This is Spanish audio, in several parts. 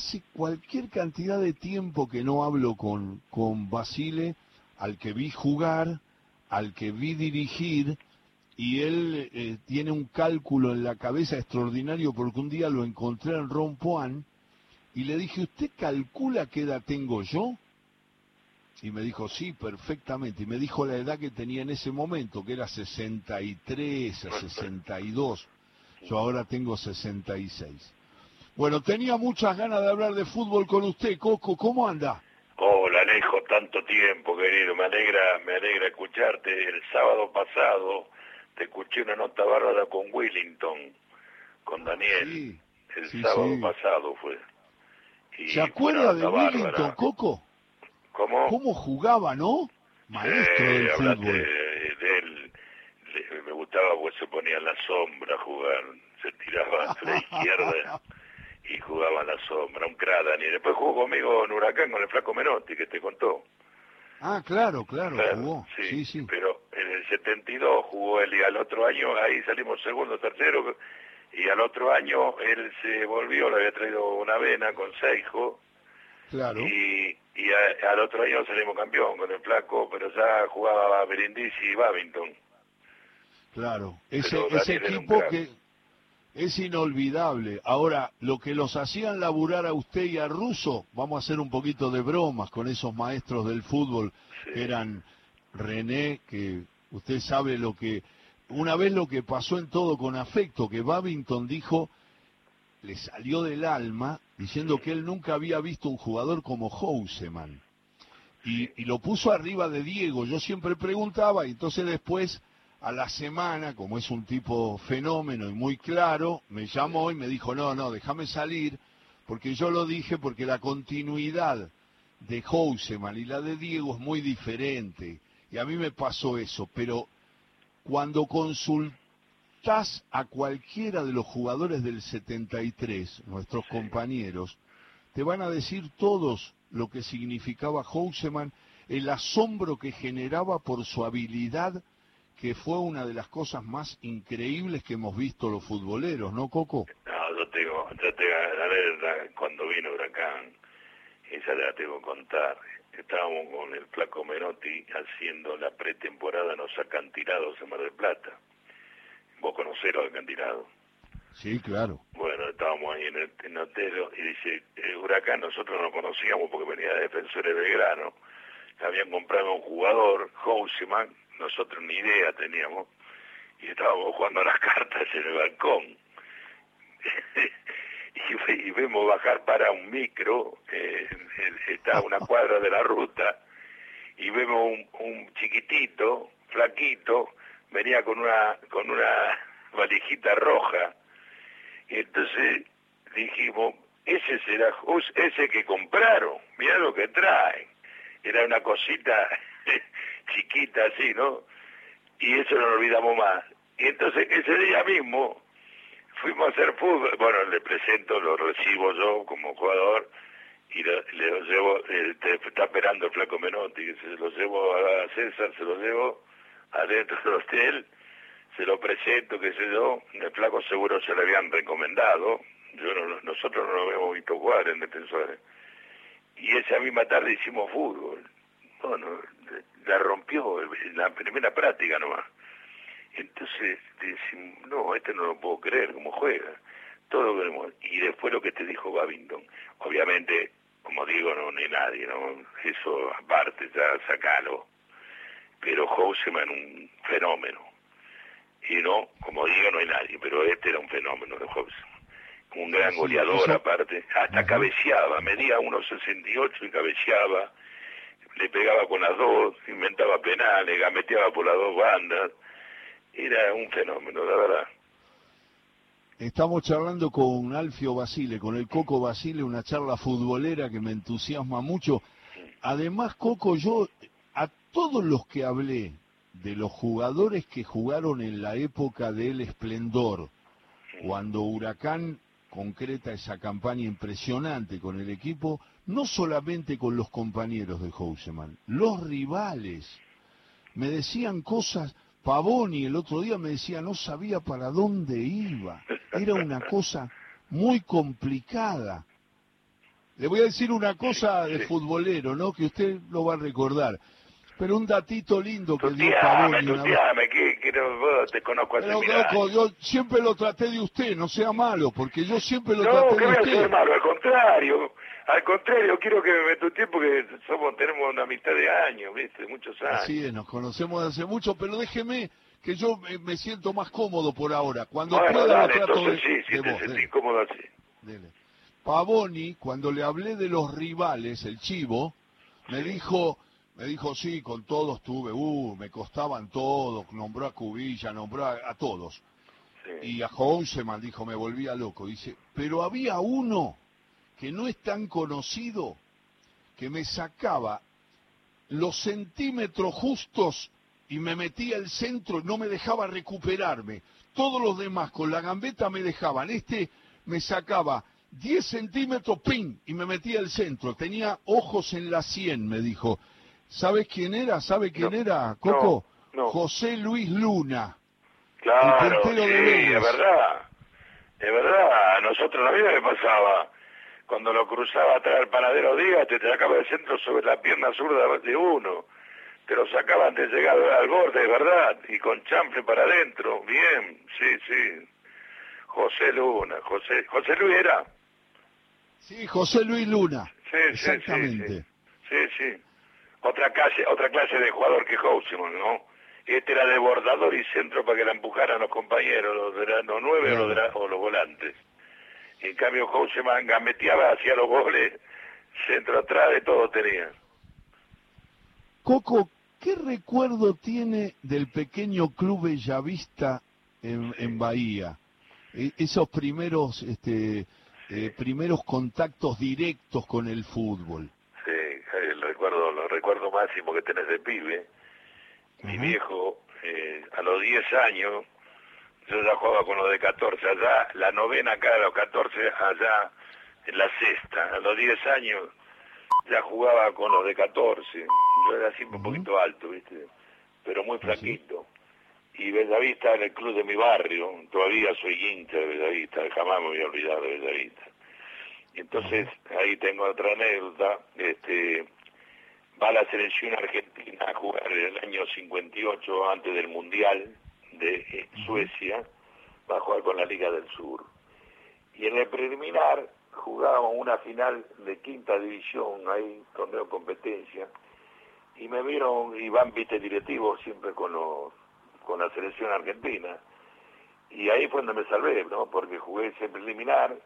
hace cualquier cantidad de tiempo que no hablo con, con Basile, al que vi jugar, al que vi dirigir, y él eh, tiene un cálculo en la cabeza extraordinario porque un día lo encontré en Rompoan y le dije, ¿usted calcula qué edad tengo yo? Y me dijo, sí, perfectamente. Y me dijo la edad que tenía en ese momento, que era 63 a 62. Yo ahora tengo 66. Bueno, tenía muchas ganas de hablar de fútbol con usted, Coco. ¿Cómo anda? Hola, Alejo, tanto tiempo, querido. Me alegra, me alegra escucharte. El sábado pasado te escuché una nota bárbara con Willington, con Daniel. el sábado pasado fue. ¿Se acuerda de Willington, Coco? ¿Cómo? ¿Cómo jugaba, no? Maestro del fútbol. De, él, me gustaba porque se ponía en la sombra a jugar. Se tiraba a la izquierda y jugaba en la sombra. Un crack, Daniel. Después jugó conmigo en Huracán con el Flaco Menotti, que te contó. Ah, claro, claro, jugó. Sí, sí, Pero en el 72 jugó él y al otro año, ahí salimos segundo, tercero, y al otro año él se volvió, le había traído una vena con Seijo. Claro. Y, y al otro año salimos campeón con el flaco, pero ya jugaba Berindisi y Babington. Claro, ese, ese equipo que es inolvidable. Ahora, lo que los hacían laburar a usted y a Russo, vamos a hacer un poquito de bromas con esos maestros del fútbol, que eran René, que usted sabe lo que, una vez lo que pasó en todo con afecto, que Babington dijo, le salió del alma diciendo que él nunca había visto un jugador como Houseman. Y, y, lo puso arriba de Diego. Yo siempre preguntaba, y entonces después, a la semana, como es un tipo fenómeno y muy claro, me llamó y me dijo, no, no, déjame salir, porque yo lo dije porque la continuidad de Houseman y la de Diego es muy diferente. Y a mí me pasó eso, pero cuando consulté estás a cualquiera de los jugadores del 73, nuestros compañeros, te van a decir todos lo que significaba Houseman, el asombro que generaba por su habilidad, que fue una de las cosas más increíbles que hemos visto los futboleros, ¿no, Coco? No, yo tengo, yo tengo, a ver, cuando vino Huracán, esa la tengo que contar. Estábamos con el Flaco Menotti haciendo la pretemporada en los acantilados en Mar del Plata vos conocés los acantilados. Sí, claro. Bueno, estábamos ahí en el, en hotel y dice, el huracán nosotros no conocíamos porque venía de Defensores Belgrano, habían comprado un jugador, Houseman, nosotros ni idea teníamos, y estábamos jugando las cartas en el balcón. y, vemos bajar para un micro, eh, está a una cuadra de la ruta, y vemos un, un chiquitito, flaquito, venía con una con una valijita roja y entonces dijimos ese será ese que compraron mira lo que traen era una cosita chiquita así no y eso no lo olvidamos más. Y entonces ese día mismo fuimos a hacer fútbol. Bueno le presento lo recibo yo como jugador y le, lo llevo eh, está esperando el flaco Menotti se lo llevo a César se lo llevo adentro del hotel, se lo presento, que sé yo, el flaco seguro se le habían recomendado, yo no, nosotros no lo habíamos visto jugar en defensores. Y esa misma tarde hicimos fútbol. Bueno, la rompió en la primera práctica nomás. Entonces decimos, no, este no lo puedo creer, cómo juega. Todo lo queremos. Y después lo que te dijo Babington. Obviamente, como digo, no ni nadie, ¿no? Eso aparte, ya sacalo pero Houseman un fenómeno. Y no, como digo, no hay nadie, pero este era un fenómeno de Houseman. Un gran goleador aparte, hasta cabeceaba, medía 1,68 y cabeceaba, le pegaba con las dos, inventaba penales, gameteaba por las dos bandas. Era un fenómeno, la verdad. Estamos charlando con Alfio Basile, con el Coco Basile, una charla futbolera que me entusiasma mucho. Además, Coco, yo todos los que hablé de los jugadores que jugaron en la época del esplendor, cuando Huracán concreta esa campaña impresionante con el equipo, no solamente con los compañeros de Houseman, los rivales. Me decían cosas, Pavoni el otro día me decía, no sabía para dónde iba. Era una cosa muy complicada. Le voy a decir una cosa de futbolero, ¿no? Que usted lo va a recordar. Pero un datito lindo que dio Pavoni que, que no, te conozco hace Pero, loco, yo siempre lo traté de usted, no sea malo, porque yo siempre lo traté de usted. No, que ser malo, al contrario. Al contrario, quiero que me tu tiempo que somos tenemos una mitad de años, ¿viste? Muchos años. Así es, nos conocemos desde hace mucho, pero déjeme que yo me, siento más cómodo por ahora. Cuando pueda dale, lo trato de, sí, sí, te sentís cómodo así. Pavoni, cuando le hablé de los rivales, el chivo, me dijo, me dijo, sí, con todos tuve, uh, me costaban todos, nombró a Cubilla, nombró a, todos. Y a Houseman dijo, me volvía loco. Dice, pero había uno que no es tan conocido, que me sacaba los centímetros justos y me metía al centro y no me dejaba recuperarme. Todos los demás con la gambeta me dejaban. Este me sacaba 10 centímetros, ¡ping! y me metía al centro. Tenía ojos en la sien, me dijo. ¿Sabes quién era? ¿Sabe quién era, Coco? José Luis Luna. Claro, sí, es verdad. Es verdad. A nosotros la vida me pasaba cuando lo cruzaba atrás el panadero Díaz, te sacaba el centro sobre la pierna zurda de uno. Te lo sacaba antes de llegar al borde, ¿verdad? Y con chanfle para adentro. Bien, sí, sí. José Luna. José, José Luis era. Sí, José Luis Luna. Sí, Exactamente. Sí, sí, sí. Otra clase, otra clase de jugador que Houseman, ¿no? Este era de bordador y centro para que la empujaran los compañeros, los, de los nueve o, los o los volantes. En cambio, Houseman gameteaba, hacía los goles, centro atrás, de todo tenía. Coco, ¿qué recuerdo tiene del pequeño club Bellavista en, en Bahía? E, esos primeros, este, eh, primeros contactos directos con el fútbol. Sí, el recuerdo, recuerdo máximo que tenés de pibe. Mi viejo, eh, a los 10 años, yo ya jugaba con los de 14, allá, la novena acá de los 14, allá en la sexta, a los 10 años ya jugaba con los de 14, yo era siempre un poquito alto, ¿viste? Pero muy ah, flaquito. Y Bellavista en el club de mi barrio, todavía soy hincha de Bellavista, jamás me voy a olvidar de Bellavista. Entonces, ahí tengo otra anécdota, este, va la selección argentina a jugar en el año 58 antes del Mundial, de eh, Suecia, va a jugar con la Liga del Sur. Y en el preliminar jugábamos una final de quinta división, ahí, torneo competencia, y me vieron, y van, viste, directivos siempre con, los, con la selección argentina. Y ahí fue donde me salvé, ¿no? Porque jugué ese preliminar,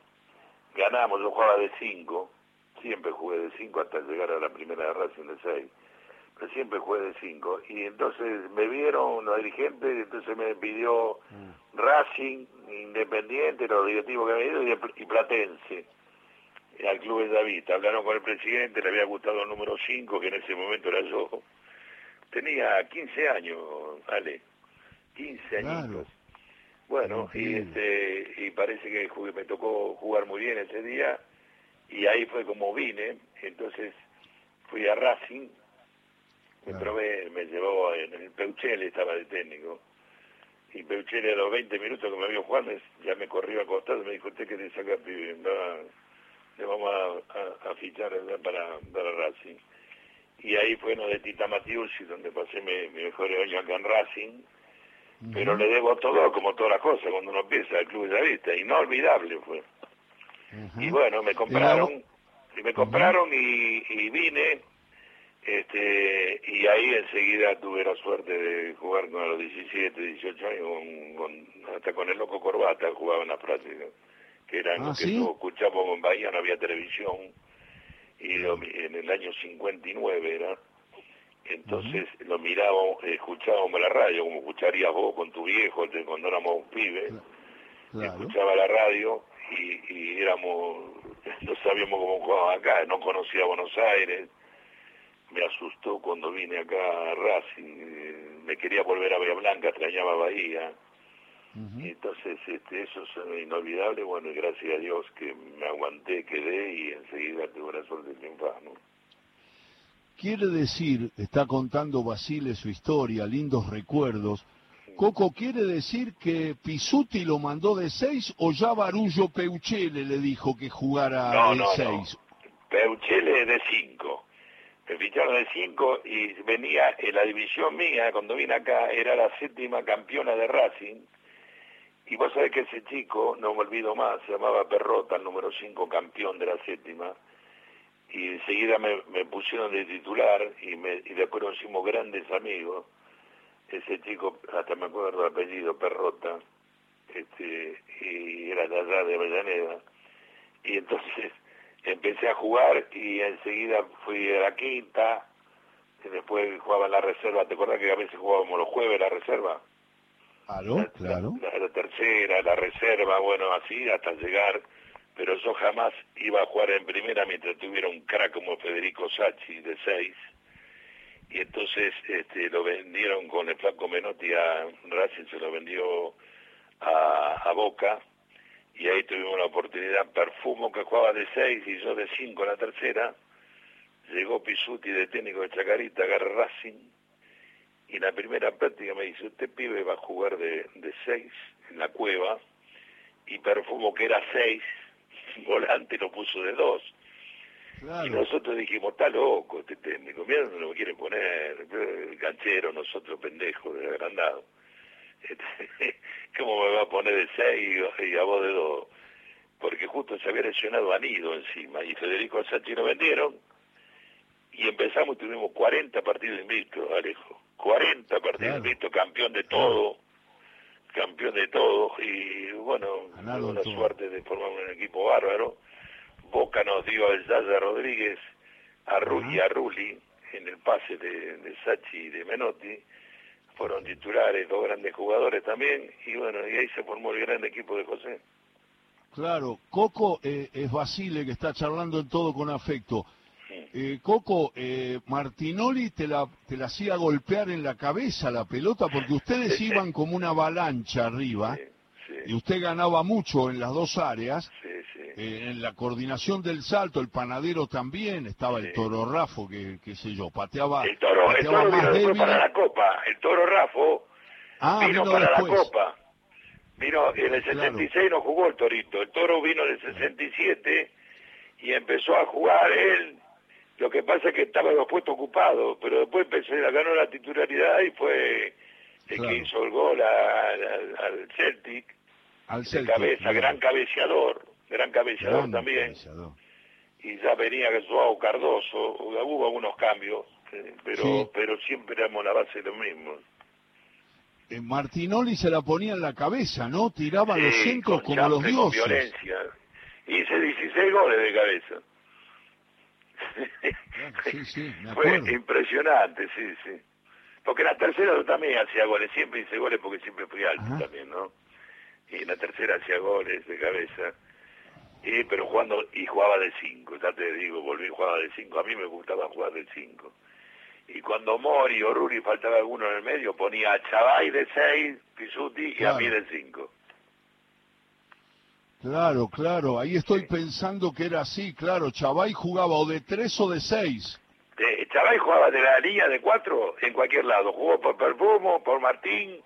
ganamos, yo jugaba de cinco, siempre jugué de cinco hasta llegar a la primera de Racing de seis pero siempre jugué de cinco. Y entonces me vieron los dirigentes, entonces me pidió mm. Racing, Independiente, los directivos que había ido, y, Platense, al Club de David. Hablaron con el presidente, le había gustado el número 5, que en ese momento era yo. Tenía 15 años, Ale, 15 años. Bueno, y, este, y parece que me tocó jugar muy bien ese día, y ahí fue como vine, entonces fui a Racing, me probé, me llevó en el Peuchele, estaba de técnico. Y Peuchele a los 20 minutos que me vio Juanes, ya me corrió a costado me dijo, usted que te saca pibe, le vamos a, fichar para, para Racing. Y ahí fue uno de Tita Matiusi, donde pasé mi, mejor año acá en Racing. Pero le debo todo, como todas las cosas, cuando uno empieza el club de la vista. Inolvidable fue. Y bueno, me compraron, y me compraron y vine este, y ahí enseguida tuve la suerte de jugar con los 17, 18 años, con, hasta con el loco Corbata jugaba en la práctica, que era lo ah, que escuchábamos en Bahía, no había televisión, y en el año 59 era, entonces lo mirábamos, escuchábamos la radio, como escucharías vos con tu viejo cuando éramos pibes, escuchaba la radio y, y éramos, no sabíamos cómo jugaba acá, no conocía Buenos Aires, me asustó cuando vine acá a Racing, eh, me quería volver a Bahía Blanca, extrañaba Bahía. entonces este, eso es inolvidable, bueno, y gracias a Dios que me aguanté, quedé y enseguida tuve la suerte de triunfar, ¿no? Quiere decir, está contando Basile su historia, lindos recuerdos. Coco, ¿quiere decir que Pisuti lo mandó de seis o ya Barullo Peuchele le dijo que jugara de seis? Peuchele de 5. Me ficharon de 5 y venía en la división mía, cuando vine acá, era la séptima campeona de Racing. Y vos sabés que ese chico, no me olvido más, se llamaba Perrota, el número 5 campeón de la séptima. Y enseguida me, pusieron de titular y, me, y después nos hicimos grandes amigos. Ese chico, hasta me acuerdo el apellido, Perrota, este, y era de allá de Avellaneda. Y entonces empecé a jugar y enseguida fui a la quinta, y después jugaba en la reserva, ¿te acuerdas que a veces jugábamos los jueves la reserva? Claro, claro. La, tercera, la reserva, bueno, así hasta llegar, pero yo jamás iba a jugar en primera mientras tuviera un crack como Federico Sacchi de seis, y entonces este, lo vendieron con el flaco Menotti a Racing, se lo vendió a, Boca, y ahí tuvimos la oportunidad, Perfumo que jugaba de 6 y yo de 5 en la tercera, llegó Pisuti de técnico de Chacarita, agarra Racing, y en la primera práctica me dice, usted pibe va a jugar de 6 en la cueva, y Perfumo que era 6, volante lo puso de 2. Y nosotros dijimos, está loco este técnico, mira no lo quiere poner, ganchero, nosotros pendejos, agrandados. ¿Cómo me va a poner de 6 y a vos de 2? Porque justo se había lesionado Anido encima y Federico Sánchez lo vendieron y empezamos y tuvimos 40 partidos invictos, Alejo. 40 partidos invictos, campeón de todo, campeón de todo y bueno, una suerte de formar un equipo bárbaro. Boca nos dio a Yaya Rodríguez, a Rulli, a Rulli en el pase de, de Sachi y de Menotti fueron titulares, dos grandes jugadores también, y bueno, y ahí se formó el gran equipo de José. Claro, Coco eh, es Basile que está charlando en todo con afecto. Eh, Coco, eh, Martinoli te la, te la hacía golpear en la cabeza la pelota porque ustedes iban como una avalancha arriba y usted ganaba mucho en las dos áreas. Eh, en la coordinación del salto, el panadero también, estaba el toro Rafo, que qué sé yo, pateaba. El toro, el toro vino para la copa, el toro Rafo ah, vino, para la copa. Vino en el 66 no jugó el torito, el toro vino en el 67 y empezó a jugar él. Lo que pasa es que estaba los puestos ocupados, pero después empezó, ganó la titularidad y fue el que hizo el gol al Celtic. Al Celtic. cabeza, gran cabeceador gran cabeceador también. Y ya venía Joao Cardoso, hubo algunos cambios, eh, pero pero siempre éramos la base de lo mismo. Eh, Martinoli se la ponía en la cabeza, ¿no? Tiraba los centros como los dioses. Con violencia. Hice 16 goles de cabeza. sí, sí, me Fue impresionante, sí, sí. Porque en la tercera yo también hacía goles, siempre hice goles porque siempre fui alto también, ¿no? Y en la tercera hacía goles de cabeza pero jugando, y jugaba de 5, ya te digo, volví jugaba de 5, a mí me gustaba jugar de 5. Y cuando Mori o Ruri faltaba alguno en el medio, ponía a Chavay de 6, Pisuti y a mí de 5. Claro, claro, ahí estoy pensando que era así, claro, Chavay jugaba o de 3 o de 6. Chavay jugaba de la línea de 4 en cualquier lado, jugó por Perfumo, por Martín,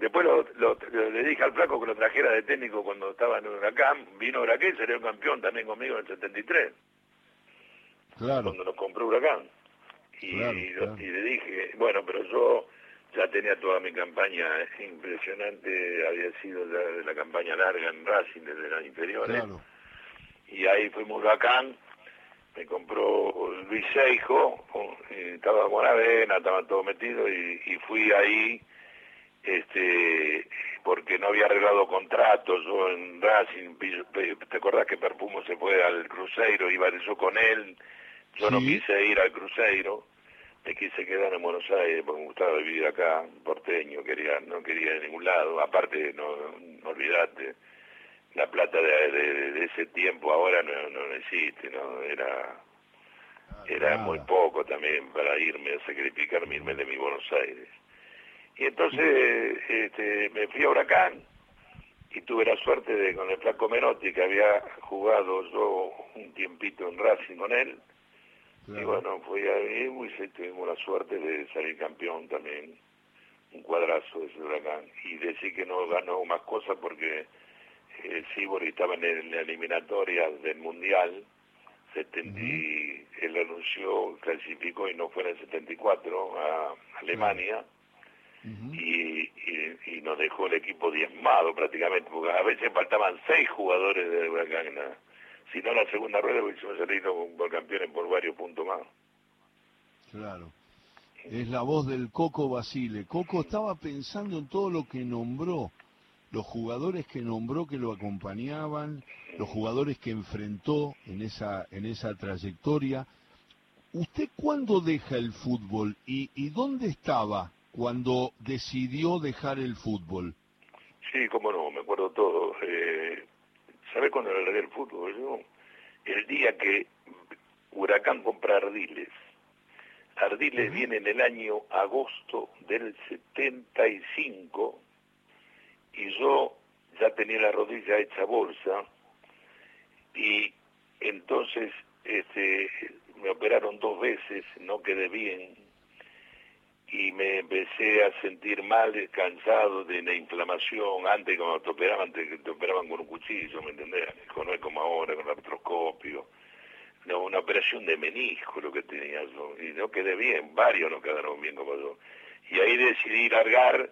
Después lo, le dije al flaco que lo trajera de técnico cuando estaba en Huracán. Vino Huracán y salió campeón también conmigo en el 73. Claro. Cuando nos compró Huracán. Y, le dije, bueno, pero yo ya tenía toda mi campaña impresionante, había sido de la campaña larga en Racing desde las inferiores. Y ahí fuimos Huracán, me compró Luis Seijo, estaba con Avena, estaba todo metido y, y fui ahí este porque no había arreglado contratos o en Racing, te acordás que Perfumo se fue al Cruzeiro, iba yo con él, yo no quise ir al Cruzeiro, me quise quedar en Buenos Aires porque me gustaba vivir acá, porteño, quería, no quería ir a ningún lado, aparte no, no olvidate, la plata de, ese tiempo ahora no, no existe, no era era muy poco también para irme a sacrificarme irme de mi Buenos Aires. Y entonces este, me fui a Huracán y tuve la suerte de con el Flaco Menotti, que había jugado yo un tiempito en Racing con él. Y bueno, fui ahí y tuvimos la suerte de salir campeón también. Un cuadrazo de ese Huracán. Y decir que no ganó más cosas porque el eh, Sibori estaba en la eliminatoria del Mundial él anunció, clasificó y no fue en el 74 a Alemania y, y, nos dejó el equipo diezmado prácticamente, porque a veces faltaban seis jugadores de Huracán. Si no, la segunda rueda hubiésemos salido por campeones por varios puntos más. Claro. Es la voz del Coco Basile. Coco estaba pensando en todo lo que nombró, los jugadores que nombró que lo acompañaban, los jugadores que enfrentó en esa, en esa trayectoria. ¿Usted cuándo deja el fútbol y, y dónde estaba cuando decidió dejar el fútbol? Sí, cómo no, me acuerdo todo. Eh, ¿Sabe cuándo le el fútbol? El día que Huracán compra Ardiles. Ardiles viene en el año agosto del 75 y yo ya tenía la rodilla hecha bolsa y entonces este, me operaron dos veces, no quedé bien y me empecé a sentir mal, cansado de la inflamación, antes cuando te operaban, te, te operaban con un cuchillo, ¿me entendés? No es como ahora con artroscopio. No, una operación de menisco lo que tenía yo, y no quedé bien, varios no quedaron bien como yo. Y ahí decidí largar,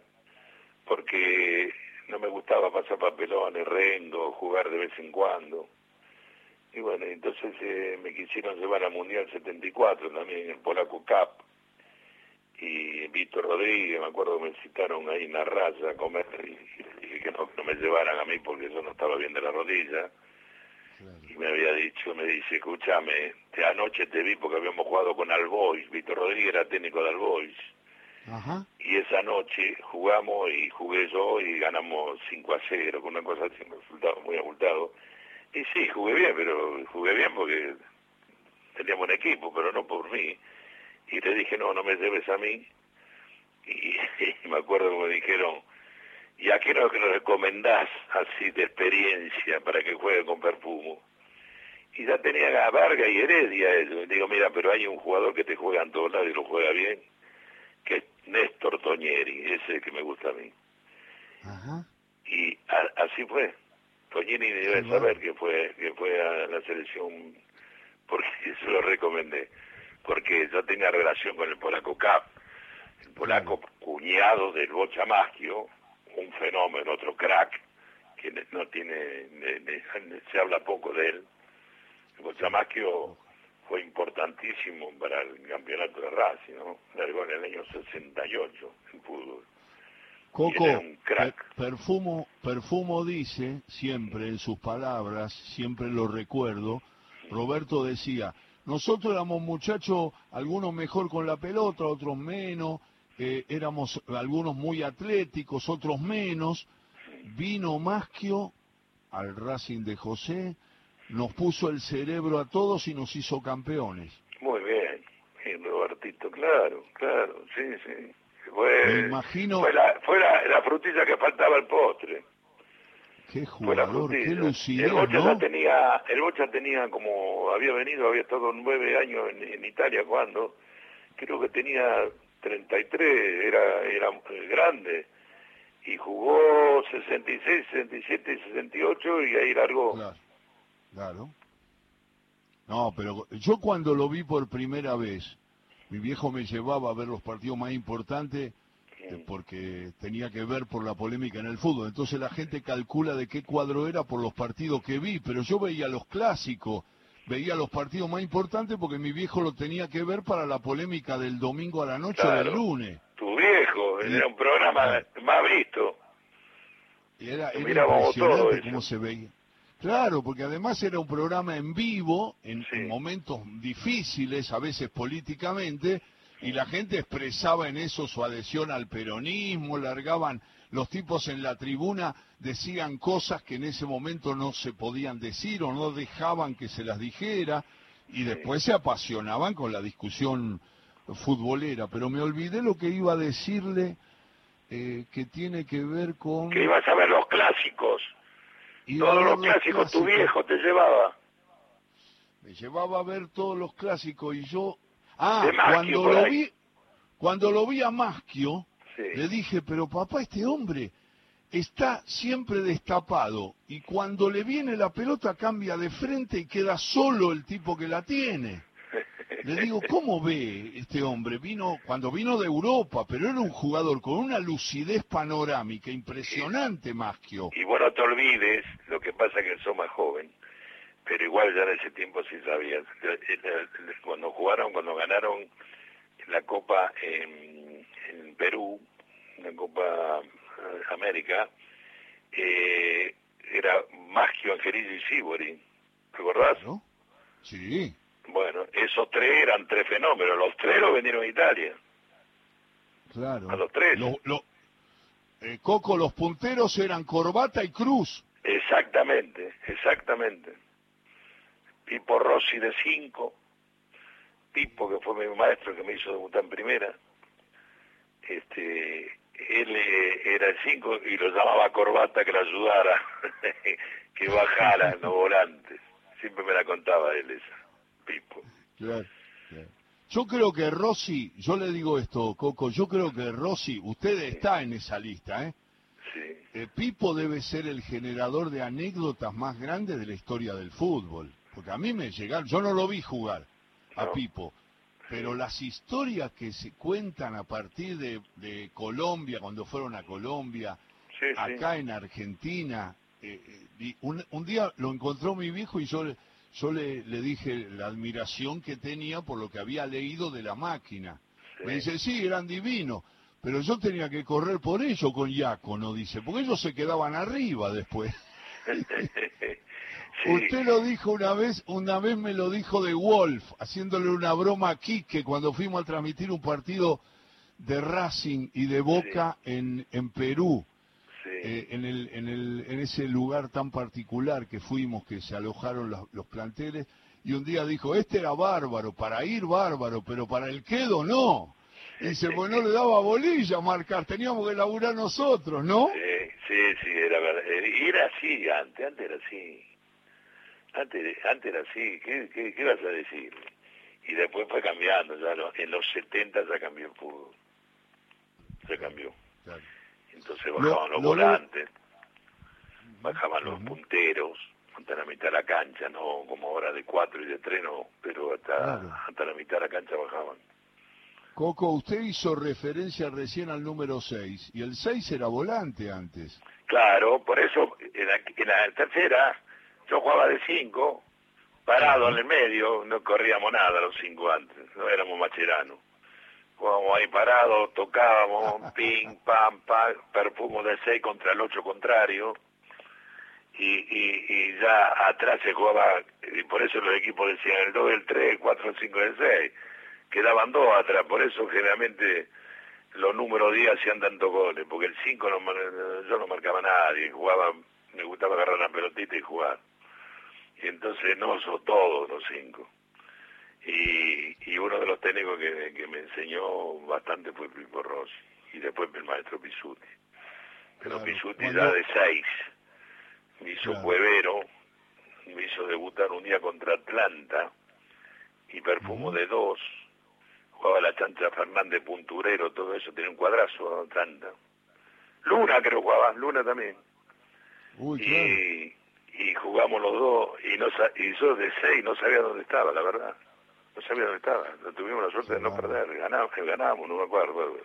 porque no me gustaba pasar papelones, rengo, jugar de vez en cuando. Y bueno, entonces eh, me quisieron llevar al Mundial 74 también, el Polaco Cup Rodríguez, me acuerdo que me citaron ahí en la raya a comer y, dije que no, me llevaran a mí porque yo no estaba bien de la rodilla. Y me había dicho, me dice, escúchame, te, anoche te vi porque habíamos jugado con Albois, Víctor Rodríguez era técnico de Albois. Y esa noche jugamos y jugué yo y ganamos 5 a 0, con una cosa así, un resultado muy abultado. Y sí, jugué bien, pero jugué bien porque teníamos un equipo, pero no por mí y le dije, no, no me lleves a mí. Y, me acuerdo que me dijeron, ¿y a qué no que lo recomendás así de experiencia para que juegue con Perfumo? Y ya tenía a y Heredia ellos. Digo, mira, pero hay un jugador que te juega en todos lados y lo juega bien, que es Néstor Toñeri, ese que me gusta a mí. Y así fue. Toñeri debe saber que fue, que fue a la selección porque se lo recomendé porque yo tenía relación con el polaco Cap, el polaco cuñado del Bocha un fenómeno, otro crack, que no tiene, se habla poco de él. El Bocha fue importantísimo para el campeonato de Racing, ¿no? Largó en el año 68 en fútbol. Coco, Perfumo, Perfumo dice siempre en sus palabras, siempre lo recuerdo, Roberto decía, nosotros éramos muchachos, algunos mejor con la pelota, otros menos, eh, éramos algunos muy atléticos, otros menos. Vino Maschio al Racing de José, nos puso el cerebro a todos y nos hizo campeones. Muy bien, Robertito, claro, claro, sí, sí. Fue, imagino... fue, la, fue la frutilla que faltaba al postre. Qué jugador, qué lucidez, el Bocha ya tenía, el Bocha tenía como, había venido, había estado nueve años en, Italia cuando, creo que tenía 33, era, era grande, y jugó 66, 67 y 68 y ahí largó. Claro, claro. No, pero yo cuando lo vi por primera vez, mi viejo me llevaba a ver los partidos más importantes eh, porque tenía que ver por la polémica en el fútbol. Entonces la gente calcula de qué cuadro era por los partidos que vi, pero yo veía los clásicos, veía los partidos más importantes porque mi viejo lo tenía que ver para la polémica del domingo a la noche o del lunes. Tu viejo, era un programa más visto. Era, era impresionante cómo se veía. Claro, porque además era un programa en vivo, en momentos difíciles, a veces políticamente, y la gente expresaba en eso su adhesión al peronismo, largaban los tipos en la tribuna, decían cosas que en ese momento no se podían decir o no dejaban que se las dijera, y después se apasionaban con la discusión futbolera. Pero me olvidé lo que iba a decirle eh, que tiene que ver con... Que ibas a ver los clásicos. todos los clásicos tu viejo te llevaba. Me llevaba a ver todos los clásicos y yo Ah, cuando lo vi, cuando lo vi a Maschio, le dije, pero papá, este hombre está siempre destapado y cuando le viene la pelota cambia de frente y queda solo el tipo que la tiene. Le digo, ¿cómo ve este hombre? Vino cuando vino de Europa, pero era un jugador con una lucidez panorámica impresionante, Maschio. Y bueno, te olvides, lo que pasa que sos más joven, pero igual ya en ese tiempo sí sabías. Cuando jugaron, cuando ganaron la Copa en, en Perú, la Copa América, eh, era Maggio, Angelillo y Sibori. ¿Recordás? ¿No? Sí. Bueno, esos tres eran tres fenómenos. Los tres los vendieron a Italia. Claro. A los tres. eh, Coco, los punteros eran Corbata y Cruz. Exactamente, exactamente. Pipo Rossi de cinco. Pipo, que fue mi maestro que me hizo debutar en primera. Este, él eh, era el 5 y lo llamaba corbata que lo ayudara, que bajara los volantes. Siempre me la contaba él esa, Pipo. Yo creo que Rossi, yo le digo esto, Coco, yo creo que Rossi, usted está en esa lista, ¿eh? Sí. Eh, Pipo debe ser el generador de anécdotas más grandes de la historia del fútbol. Porque a mí me llegaron, yo no lo vi jugar a Pipo, pero las historias que se cuentan a partir de, Colombia, cuando fueron a Colombia, acá en Argentina, eh, eh, un, día lo encontró mi viejo y yo, yo le, dije la admiración que tenía por lo que había leído de la máquina. Me dice, sí, eran divinos, pero yo tenía que correr por ello con no dice, porque ellos se quedaban arriba después. Usted lo dijo una vez, una vez me lo dijo de Wolf, haciéndole una broma a Quique cuando fuimos a transmitir un partido de Racing y de Boca en, en Perú, eh, en, el, en, el, en ese lugar tan particular que fuimos, que se alojaron los, los planteles, y un día dijo, este era bárbaro, para ir bárbaro, pero para el quedo no. Y dice, pues no le daba bolilla marcar, teníamos que laburar nosotros, ¿no? Sí, sí, sí, era verdad. Era así antes, antes era así. Antes, antes era así, ¿qué, qué, vas a decir? Y después fue cambiando, ya en los 70 ya cambió el fútbol. Se cambió. Entonces bajaban los volantes, bajaban los punteros, hasta la mitad de la cancha, no como ahora de cuatro y de tres, no, pero hasta, hasta la mitad de la cancha bajaban. Coco, usted hizo referencia recién al número 6, y el 6 era volante antes. Claro, por eso en la tercera yo jugaba de cinco, parado en el medio, no corríamos nada los cinco antes, no éramos macheranos. Jugábamos ahí parados, tocábamos, ping, pam, pam, perfumo de seis contra el ocho contrario. Y, y, y ya atrás se jugaba, y por eso los equipos decían el 2, el 3, el 4, el 5, el 6. Quedaban dos atrás, por eso generalmente los números 10 hacían tantos goles, porque el 5 no, yo no marcaba a nadie, jugaba, me gustaba agarrar la pelotita y jugar. Y entonces no, son todos los cinco. Y, y uno de los técnicos que, que me enseñó bastante fue Pipo Rossi y después el maestro Pisuti. Pero Pisuti ya de seis me hizo claro. me hizo debutar un día contra Atlanta y perfumo de dos. Jugaba la chancha Fernández Punturero, todo eso, tenía un cuadrazo Atlanta. Luna creo jugaba, Luna también. Uy, y, y jugamos los dos y no y yo de seis no sabía dónde estaba, la verdad. No sabía dónde estaba. tuvimos la suerte de no perder. Ganábamos, ganábamos, no me acuerdo.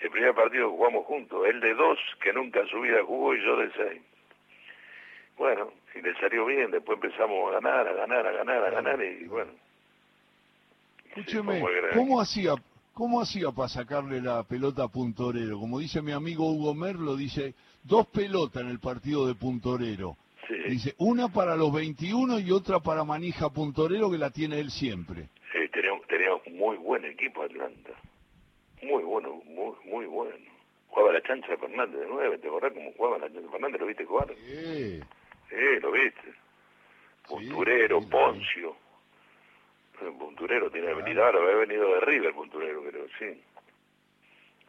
El primer partido jugamos juntos. Él de dos, que nunca en su vida jugó, y yo de seis. Bueno, y le salió bien. Después empezamos a ganar, a ganar, a ganar, a ganar, y bueno. Escúcheme, ¿cómo hacía, ¿cómo hacía para sacarle la pelota a Puntorero? Como dice mi amigo Hugo Merlo, dice, dos pelotas en el partido de Puntorero Dice, una para los 21 y otra para Manija Puntorero que la tiene él siempre. Sí, teníamos, un muy buen equipo Atlanta. Muy bueno, muy, muy bueno. Jugaba la chancha Fernández de nueve, ¿te acordás cómo jugaba la chancha Fernández? ¿Lo viste jugar? Sí. Sí, lo viste. Punturero, Poncio. Punturero tiene habilidad, ahora había venido de River Punturero, creo, sí.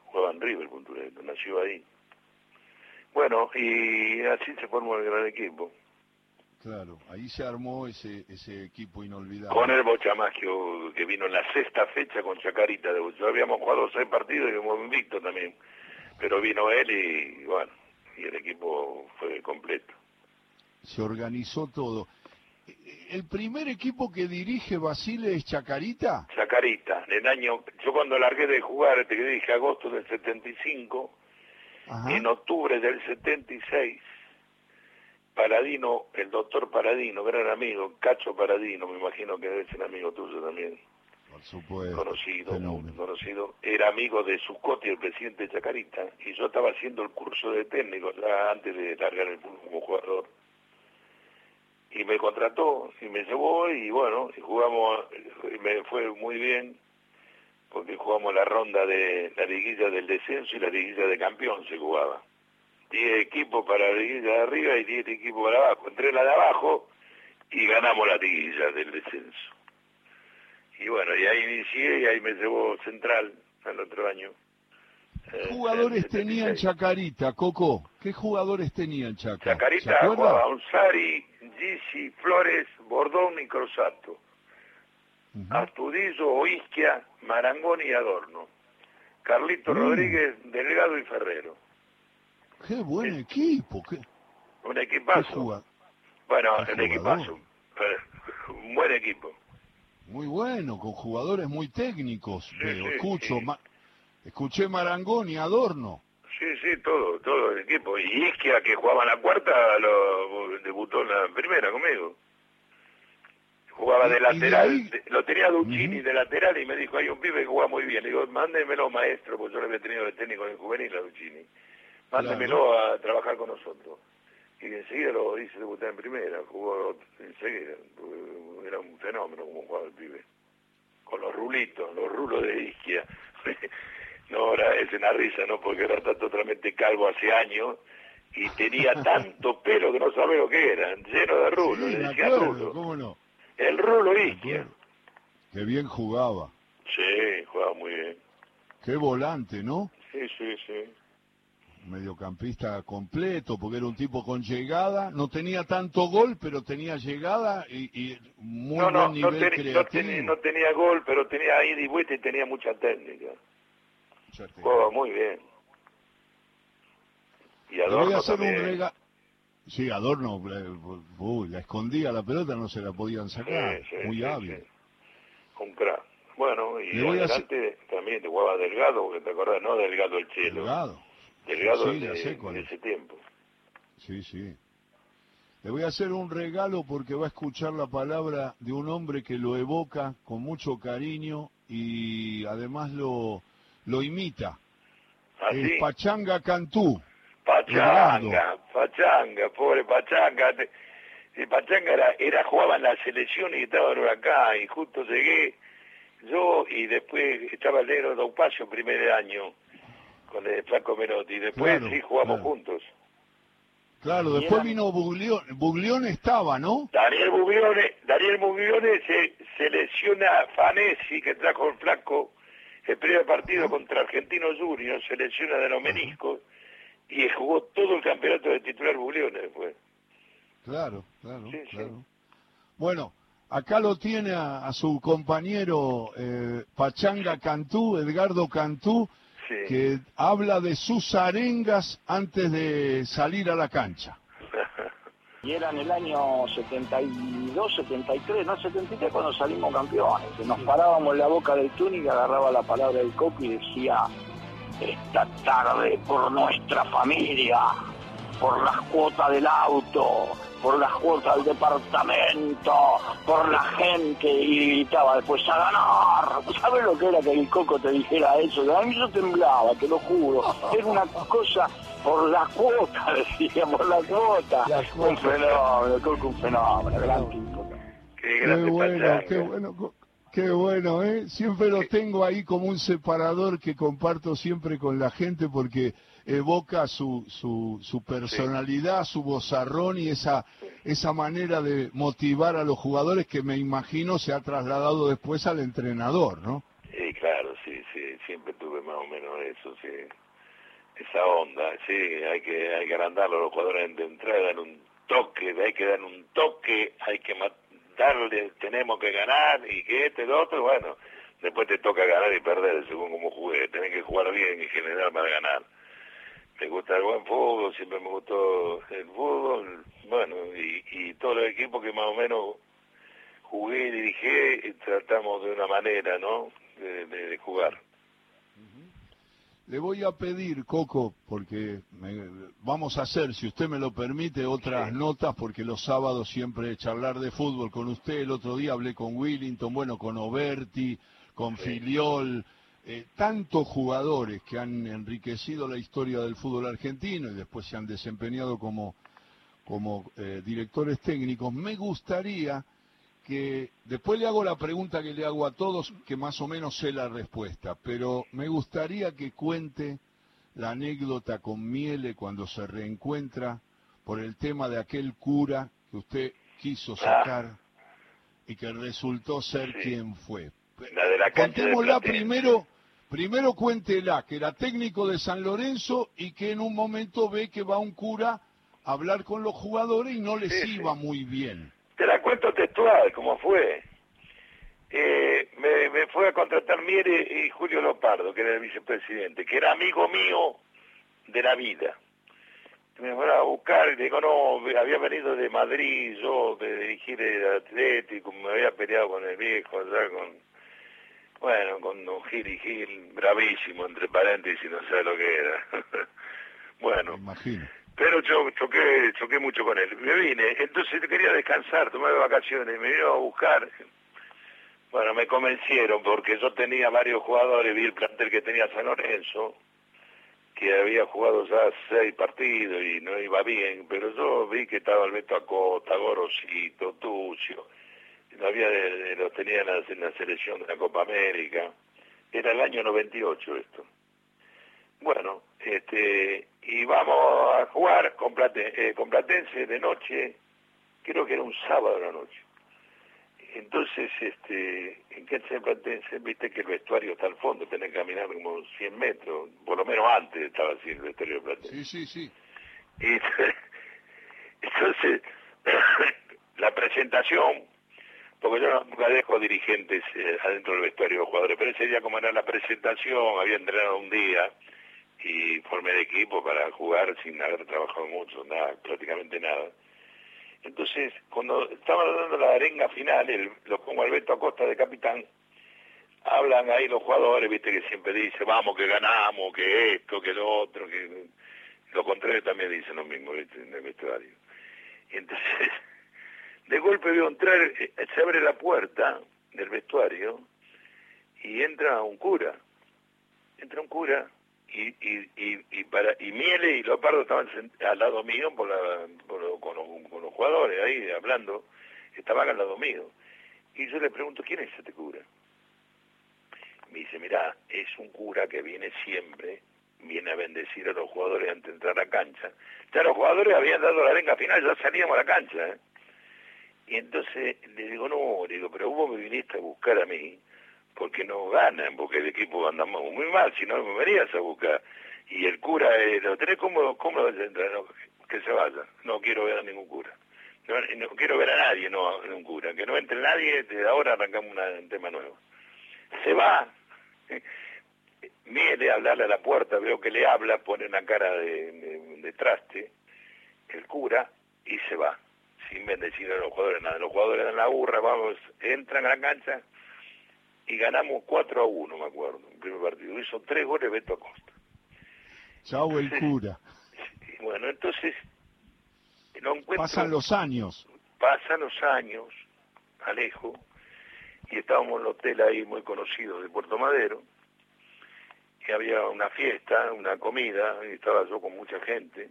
Jugaba en River Punturero, nació ahí. Bueno, y así se formó el gran equipo. Claro, ahí se armó ese ese equipo inolvidable. Con el Bochamagio que vino en la sexta fecha con Chacarita. De Habíamos jugado seis partidos y hemos invicto también. Pero vino él y, bueno, y el equipo fue completo. Se organizó todo. ¿El primer equipo que dirige Basile es Chacarita? Chacarita, en el año, yo cuando largué de jugar, te dije agosto del 75, en octubre del 76, Paradino, el doctor Paradino, gran amigo, Cacho Paradino, me imagino que debe ser amigo tuyo también. Por supuesto. Conocido, conocido. Era amigo de Zucotti, el presidente de Chacarita, y yo estaba haciendo el curso de técnico ya antes de largar el fútbol como jugador. Y me contrató y me llevó y bueno, y jugamos, y me fue muy bien, porque jugamos la ronda de la liguilla del descenso y la liguilla de campeón se jugaba. 10 equipos para la liguilla de arriba y 10 equipos para abajo. Entré la de abajo y ganamos la liguilla del descenso. Y bueno, y ahí inicié y ahí me llevó Central al otro año. ¿Qué eh, jugadores tenían Chacarita, Coco? ¿Qué jugadores tenían Chacarita? Chacarita jugaba Unsari, Gisi, Flores, Bordón y Crosato. Astudillo, Oisquia, Marangón y Adorno. Carlito mm. Rodríguez, Delgado y Ferrero. Qué buen equipo. Qué, un equipazo. bueno, un equipazo. Un buen equipo. Muy bueno, con jugadores muy técnicos. escucho, escuché Marangón y Adorno. Sí, sí, todo, todo el equipo. Y Isquia, que jugaba en la cuarta, lo, debutó en la primera conmigo. Jugaba de lateral, lo tenía Duccini de lateral y me dijo, hay un pibe que juega muy bien. Le digo, mándemelo maestro, porque yo lo había tenido de técnico en juvenil a Duccini mándemelo a trabajar con nosotros. Y enseguida lo hice debutar en primera, jugó enseguida, era un fenómeno como jugaba el pibe. Con los rulitos, los rulos de isquia. no, ahora es una risa, ¿no? Porque era totalmente calvo hace años y tenía tanto pelo que no sabe lo que era, lleno de rulos, le decía rulo. ¿Cómo no? El rulo isquia. Qué bien jugaba. Sí, jugaba muy bien. Qué volante, ¿no? Sí, sí, sí mediocampista completo, porque era un tipo con llegada, no tenía tanto gol, pero tenía llegada y, muy buen nivel creativo. No tenía, gol, pero tenía ida y vuelta y tenía mucha técnica. Jugaba muy bien. Y Adorno también. Sí, Adorno, uy, la escondía la pelota, no se la podían sacar, muy hábil. Un crack. Bueno, y adelante también te jugaba Delgado, porque te acordás, ¿no? Delgado el Chelo. Delgado Delgado de, ese tiempo. Sí, sí. Le voy a hacer un regalo porque va a escuchar la palabra de un hombre que lo evoca con mucho cariño y además lo, lo imita. ¿Ah, Pachanga Cantú. Pachanga, Pachanga, pobre Pachanga. Pachanga era, era, jugaba en la selección y estaba acá y justo llegué yo y después estaba el negro Daupacio primer año con el Flaco Menotti. Después sí jugamos juntos. Claro, después vino Buglione, Buglione estaba, ¿no? Daniel Buglione, Daniel Buglione se selecciona Fanesi, que trajo el Flaco el primer partido contra Argentino Junior, selecciona de los meniscos, y jugó todo el campeonato de titular Buglione después. Claro, claro, claro. Bueno, acá lo tiene a, su compañero eh, Pachanga Cantú, Edgardo Cantú, que habla de sus arengas antes de salir a la cancha. Y era en el año 72, 73, no 73 cuando salimos campeones. Nos parábamos en la boca del túnel y agarraba la palabra del coco y decía, esta tarde por nuestra familia, por las cuotas del auto, por las cuotas del departamento, por la gente, y gritaba después a ganar. ¿Sabes lo que era que el coco te dijera eso? A mí yo temblaba, te lo juro. Era una cosa por la cuota, decía, por la cuota. Un fenómeno, coco, un fenómeno, gran tipo. Qué, bueno, qué bueno. Qué bueno, ¿eh? Siempre lo tengo ahí como un separador que comparto siempre con la gente porque evoca su, su, su personalidad, su vozarrón y esa, esa manera de motivar a los jugadores que me imagino se ha trasladado después al entrenador, ¿no? Sí, claro, sí, sí, siempre tuve más o menos eso, sí. Esa onda, sí, hay que, hay que agrandarlo, los jugadores de entrada dan un toque, hay que dar un toque, hay que darle, tenemos que ganar y que este, lo otro, bueno, después te toca ganar y perder según como jugué, tenés que jugar bien y generar para ganar me gusta el buen fútbol, siempre me gustó el fútbol, bueno, y, y todos los equipos que más o menos jugué y dirigí, tratamos de una manera, ¿no?, de, jugar. Le voy a pedir, Coco, porque vamos a hacer, si usted me lo permite, otras notas, porque los sábados siempre charlar de fútbol con usted. El otro día hablé con Willington, bueno, con Oberti, con Filiol, eh, tantos jugadores que han enriquecido la historia del fútbol argentino y después se han desempeñado como, como eh, directores técnicos. Me gustaría que después le hago la pregunta que le hago a todos, que más o menos sé la respuesta, pero me gustaría que cuente la anécdota con Miele cuando se reencuentra por el tema de aquel cura que usted quiso sacar y que resultó ser quien fue. La de la Contémosla primero, primero cuéntela, que era técnico de San Lorenzo y que en un momento ve que va un cura a hablar con los jugadores y no les iba muy bien. Te la cuento textual, como fue. Eh, me, fue a contratar Miere y Julio Lopardo, que era el vicepresidente, que era amigo mío de la vida. Me fueron a buscar y digo, no, había venido de Madrid, yo de dirigir el Atlético, me había peleado con el viejo allá, con, bueno, con Don Gil Gil, bravísimo, entre paréntesis, no sé lo que era. bueno. Pero yo choqué, choqué mucho con él. Me vine, entonces quería descansar, tomar vacaciones, me vino a buscar. Bueno, me convencieron porque yo tenía varios jugadores, vi el plantel que tenía San Lorenzo, que había jugado ya seis partidos y no iba bien, pero yo vi que estaba Alberto Acosta, Gorosito, Tucio, había los tenía en la, en la selección de la Copa América. Era el año 98 esto. Bueno, este, y vamos a jugar con, eh, con Platense de noche, creo que era un sábado de la noche. Entonces, este, en de Platense, viste que el vestuario está al fondo, tenés que caminar como 100 metros, por lo menos antes estaba así el vestuario de Platense. Sí, sí, sí. Y, entonces, la presentación, porque yo nunca dejo dirigentes eh, adentro del vestuario de jugadores, pero ese día como era la presentación, había entrenado un día, y formé el equipo para jugar sin haber trabajado mucho, nada, prácticamente nada. Entonces, cuando estaban dando la arenga final, el, lo pongo Alberto Acosta de capitán, hablan ahí los jugadores, viste que siempre dice, vamos que ganamos, que esto, que lo otro, que lo contrario también dicen lo mismo, en el vestuario. Y entonces, de golpe veo entrar, eh, se abre la puerta del vestuario y entra un cura. Entra un cura y, y, y, y, para y Miele y Lopardo estaban al lado mío por la, por con, los, jugadores ahí hablando, estaban al lado mío. Y yo le pregunto, ¿quién es este cura? Me dice, mira, es un cura que viene siempre, viene a bendecir a los jugadores antes de entrar a la cancha. Ya los jugadores habían dado la venga final, ya salíamos a la cancha. ¿eh? Y entonces le digo, no, le digo, pero vos me viniste a buscar a mí porque no ganan, porque el equipo anda muy mal, si no me venías a buscar. Y el cura, eh, ¿lo tenés cómodo? ¿Cómo entrar? No, que se vaya, no quiero ver a ningún cura. No, quiero ver a nadie, no a un cura. Que no entre nadie, desde ahora arrancamos un tema nuevo. Se va, viene a hablarle a la puerta, veo que le habla, pone una cara de, de traste, el cura, y se va, sin bendecir a los jugadores, nada. Los jugadores dan la burra, vamos, entran a la cancha, y ganamos 4 a 1, me acuerdo, en el primer partido. Hizo tres goles Beto Acosta. Chau el cura. bueno, entonces no Pasan los años. Pasan los años, Alejo, y estábamos en el hotel ahí muy conocido de Puerto Madero, y había una fiesta, una comida, y estaba yo con mucha gente.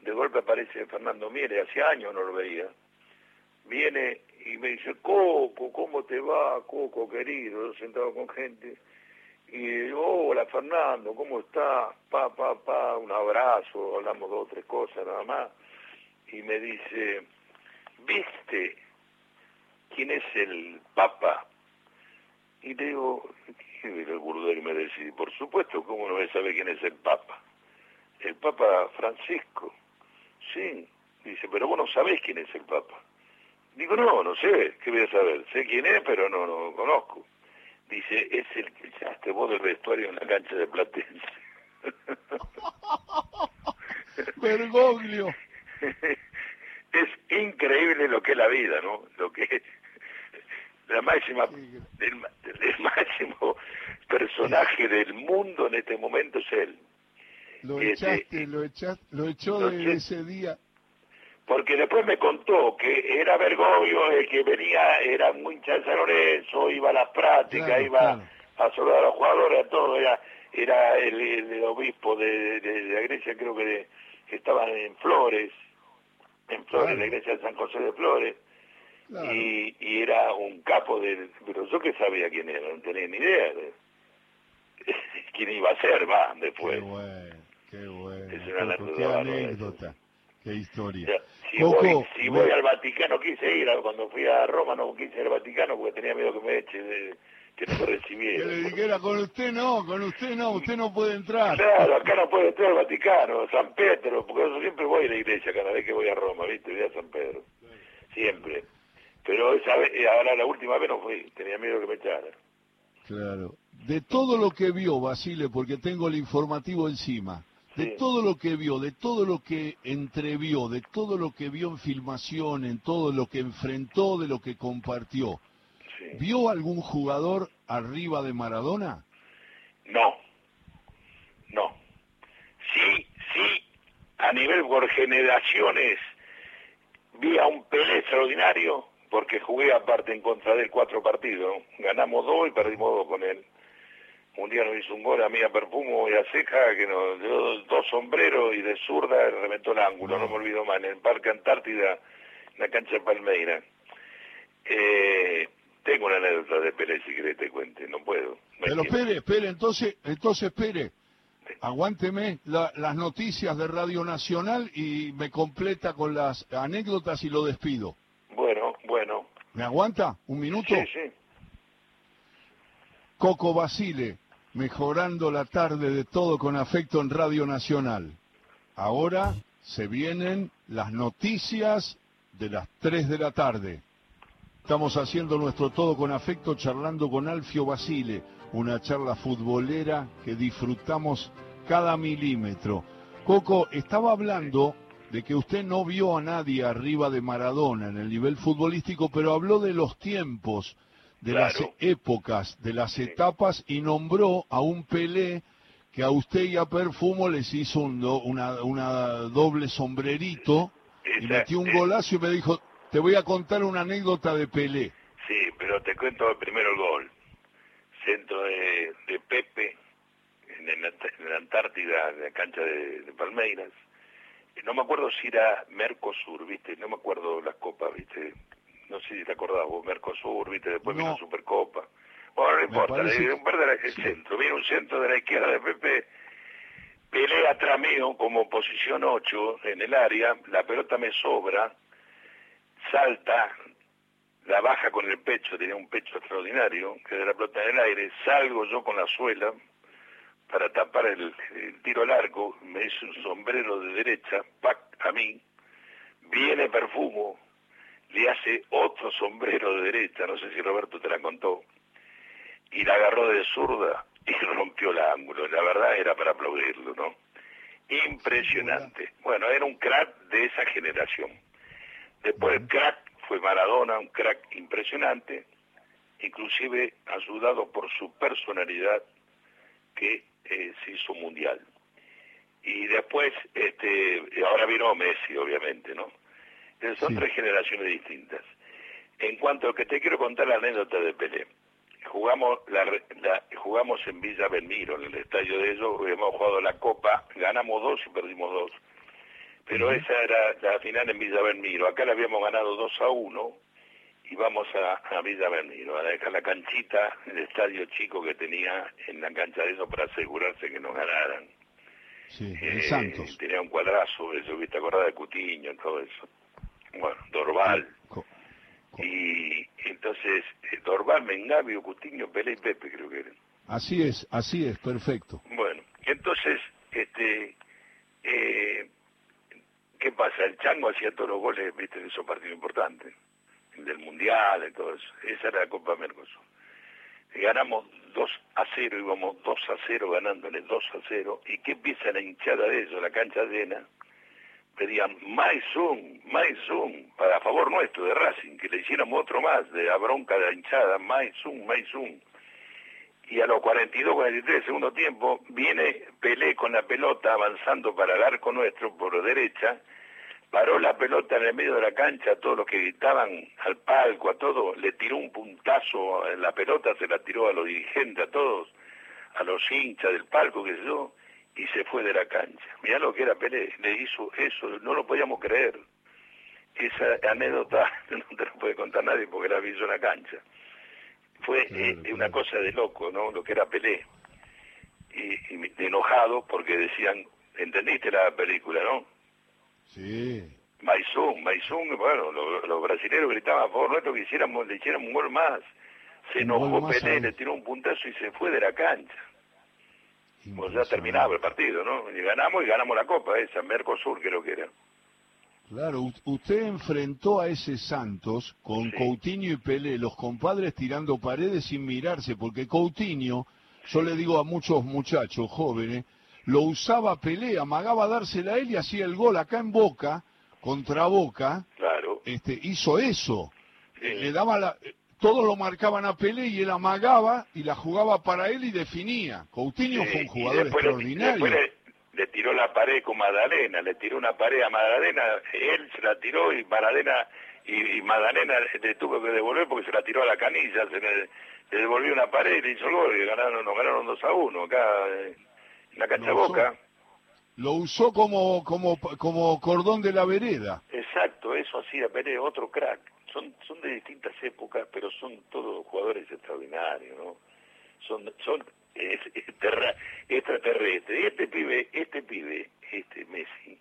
De golpe aparece Fernando Miere, hacía años no lo veía. Viene y me dice, Coco, ¿cómo te va, Coco, querido? Sentado con gente. Y digo, hola Fernando, ¿cómo estás? Pa, pa, pa, un abrazo, hablamos dos o tres cosas nada más. Y me dice, ¿viste quién es el Papa? Y le digo, ¿qué el burdel? Y me dice, por supuesto, ¿cómo no a saber quién es el Papa? El Papa Francisco. Sí. Dice, pero vos no sabés quién es el Papa. Digo, no, no sé, ¿qué voy a saber? Sé quién es, pero no lo no conozco. Dice, es el que echaste vos del vestuario en la cancha de Platense. Bergoglio. es increíble lo que es la vida, ¿no? Lo que es la máxima, el, máximo personaje del mundo en este momento es él. Lo este, echaste, lo echaste, lo echó de ese día. Porque después me contó que era Bergoglio el que venía, era muy hincha de San Lorenzo, iba a las prácticas, iba a saludar a los jugadores, a todo, era, era el, obispo de, la Grecia, creo que, que estaba en Flores, en Flores, la iglesia de San José de Flores, y, y, era un capo del... Pero yo que sabía quién era, no tenía ni idea de quién iba a ser, va, después. Qué bueno, qué bueno. Es una qué anécdota, qué historia. si, voy, si voy al Vaticano, quise ir, cuando fui a Roma no quise ir al Vaticano porque tenía miedo que me eche de que no me recibiera. Que le dijera, con usted no, con usted no, usted no puede entrar. Claro, acá no puede entrar al Vaticano, San Pedro, porque yo siempre voy a la iglesia cada vez que voy a Roma, ¿viste? Voy a San Pedro. Siempre. Pero esa vez, eh, ahora la última vez no fui, tenía miedo que me echara. Claro. De todo lo que vio Basile, porque tengo el informativo encima, de todo lo que vio, de todo lo que entrevió, de todo lo que vio en filmación, en todo lo que enfrentó, de lo que compartió, ¿Vio algún jugador arriba de Maradona? No, no. Sí, sí, a nivel por generaciones vi a un Pelé extraordinario, porque jugué aparte en contra de él cuatro partidos. Ganamos dos y perdimos dos con él. Un día nos hizo un gol a mí a Perfumo y a Ceja, que nos dio dos sombreros y de zurda reventó el ángulo, no, me olvido más, en el Parque Antártida, en la cancha de Palmeira. Eh, tengo una anécdota de Pérez si querés te cuente, no puedo. Pero espere, espere, entonces, entonces espere. Aguánteme las noticias de Radio Nacional y me completa con las anécdotas y lo despido. Bueno, bueno. ¿Me aguanta? ¿Un minuto? Sí, sí. Coco Basile, mejorando la tarde de todo con afecto en Radio Nacional. Ahora se vienen las noticias de las 3 de la tarde. Estamos haciendo nuestro todo con afecto, charlando con Alfio Basile, una charla futbolera que disfrutamos cada milímetro. Coco, estaba hablando de que usted no vio a nadie arriba de Maradona en el nivel futbolístico, pero habló de los tiempos, de las épocas, de las etapas y nombró a un Pelé que a usted y a Perfumo les hizo una, una doble sombrerito y metió un golazo y me dijo, te voy a contar una anécdota de Pelé. Sí, pero te cuento primero el gol. Centro de, Pepe en, la Antártida, en la cancha de, Palmeiras. No me acuerdo si era Mercosur, ¿viste? No me acuerdo las copas, ¿viste? No sé si te acordás vos, Mercosur, ¿viste? Después vino Supercopa. Bueno, no importa, un verde el centro. Viene un centro de la izquierda de Pepe pelea atrás mío como posición 8 en el área, la pelota me sobra, salta, la baja con el pecho, tenía un pecho extraordinario, que de la pelota en el aire, salgo yo con la suela para tapar el, tiro al arco, me hice un sombrero de derecha, pac, a mí, viene Perfumo, le hace otro sombrero de derecha, no sé si Roberto te la contó, y la agarró de zurda y rompió el ángulo, la verdad era para aplaudirlo, ¿no? Impresionante. Bueno, era un crack de esa generación. Después el crack fue Maradona, un crack impresionante, inclusive ayudado por su personalidad que eh, se hizo mundial. Y después, este, ahora vino Messi, obviamente, ¿no? Son tres generaciones distintas. En cuanto a lo que te quiero contar la anécdota de Pelé, jugamos la, jugamos en Villa Belmiro, en el estadio de ellos, hemos jugado la Copa, ganamos dos y perdimos dos pero esa era la final en Villa Belmiro. Acá la habíamos ganado 2 a 1 y vamos a, Villa Belmiro, a dejar la canchita, el estadio chico que tenía en la cancha de eso para asegurarse que nos ganaran. Sí, eh, Santos. Tenía un cuadrazo, eso, ¿viste? Acordada de Cutiño, todo eso. Bueno, Dorval. Y entonces, eh, Dorval, Mengavio, Cutiño, Pelé y Pepe creo que eran. Así es, así es, perfecto. Bueno, entonces, este... Eh, ¿Qué pasa? El Chango hacía todos los goles, viste, de esos partidos importantes, del Mundial y todo eso. Esa era la Copa Mercosur. Ganamos 2 a 0, íbamos 2 a 0 ganándole 2 a 0. ¿Y qué empieza la hinchada de eso? La cancha llena. Pedían mais un, mais un, para favor nuestro de Racing, que le hiciéramos otro más, de la bronca de la hinchada, mais un, mais un. Y a los 42, 43 segundo tiempo, viene Pelé con la pelota avanzando para el arco nuestro por derecha, paró la pelota en el medio de la cancha, a todos los que gritaban al palco, a todos, le tiró un puntazo la pelota, se la tiró a los dirigentes, a todos, a los hinchas del palco, que yo, y se fue de la cancha. Mirá lo que era Pelé, le hizo eso, no lo podíamos creer. Esa anécdota no te la puede contar nadie porque la en la cancha. Fue eh, una cosa de loco, ¿no? Lo que era Pelé. Y, y enojado porque decían, ¿entendiste la película, no? Sí. Maizún, Maizún, bueno, los, brasileños gritaban a favor nuestro que hiciéramos, le hiciéramos un gol más. Se enojó Pelé, le tiró un puntazo y se fue de la cancha. Pues ya terminaba el partido, ¿no? Y ganamos y ganamos la copa esa, Mercosur creo que era. Claro, usted enfrentó a ese Santos con Coutinho y Pelé, los compadres tirando paredes sin mirarse, porque Coutinho, yo le digo a muchos muchachos jóvenes, lo usaba Pelé, amagaba dársela a él y hacía el gol acá en Boca, contra Boca. Claro. Este, hizo eso. Le daba la, todos lo marcaban a Pelé y él amagaba y la jugaba para él y definía. Coutinho fue un jugador extraordinario. Le, le, tiró la pared con Madalena, le tiró una pared a Madalena, él se la tiró y Madalena y, Madalena le tuvo que devolver porque se la tiró a la canilla, se le, devolvió una pared y le hizo el gol y ganaron, nos ganaron 2 a 1 acá en la cancha Boca. Lo usó como, como, como cordón de la vereda. Exacto, eso hacía Pelé, otro crack son, son de distintas épocas, pero son todos jugadores extraordinarios, ¿no? Son, son es, extraterrestres. Y este pibe, este pibe, este Messi,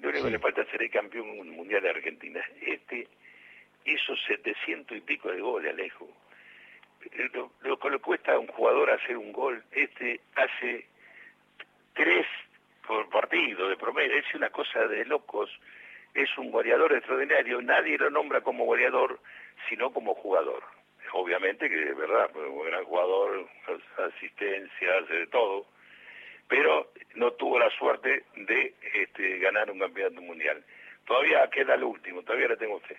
lo único que le falta ser el campeón mundial de Argentina. Este hizo 700 y pico de goles, Alejo. Lo, lo que le cuesta a un jugador hacer un gol, este hace tres por partido de promedio, es una cosa de locos es un goleador extraordinario, nadie lo nombra como goleador, sino como jugador. Obviamente que es verdad, un gran jugador, asistencia, hace de todo, pero no tuvo la suerte de este, ganar un campeonato mundial. Todavía queda el último, todavía le tengo fe.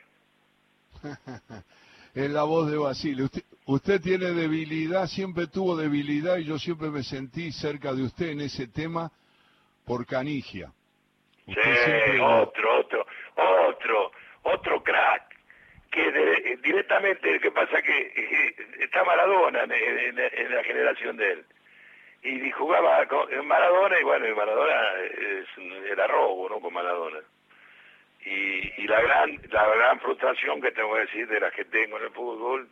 es la voz de Basile. Usted, usted tiene debilidad, siempre tuvo debilidad y yo siempre me sentí cerca de usted en ese tema por Canigia. Sí, otro, otro crack. Que directamente, que pasa que eh, está Maradona en, la generación de él. Y jugaba con Maradona, y bueno, Maradona era robo, ¿no? Con Maradona. Y, y la gran la gran frustración que tengo que decir de las que tengo en el fútbol,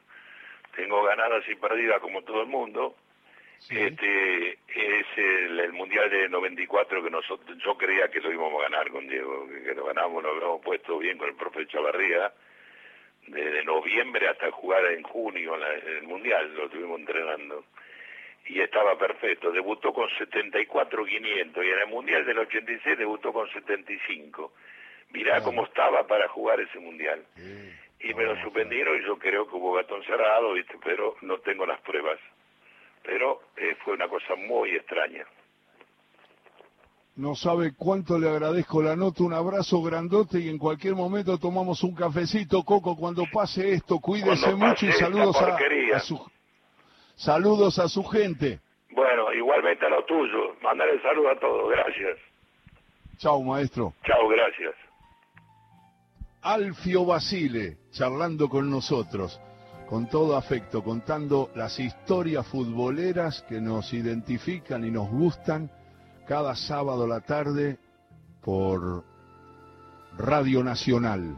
tengo ganadas y perdidas como todo el mundo, este es el, Mundial de 94 que nosotros yo creía que lo íbamos a ganar con Diego, que, lo ganamos, lo habíamos puesto bien con el profe Chavarría, desde noviembre hasta jugar en junio en, el Mundial, lo estuvimos entrenando. Y estaba perfecto, debutó con 74-500 y en el Mundial del 86 debutó con 75. Mirá cómo estaba para jugar ese Mundial. Y me lo suspendieron y yo creo que hubo gatón cerrado, ¿viste? pero no tengo las pruebas pero eh, fue una cosa muy extraña. No sabe cuánto le agradezco la nota, un abrazo grandote y en cualquier momento tomamos un cafecito, Coco, cuando pase esto, cuídese mucho y saludos a, su saludos a su gente. Bueno, igualmente a lo tuyo, mandarle saludos a todos, gracias. Chao, maestro. Chao, gracias. Alfio Basile, charlando con nosotros con todo afecto, contando las historias futboleras que nos identifican y nos gustan cada sábado a la tarde por Radio Nacional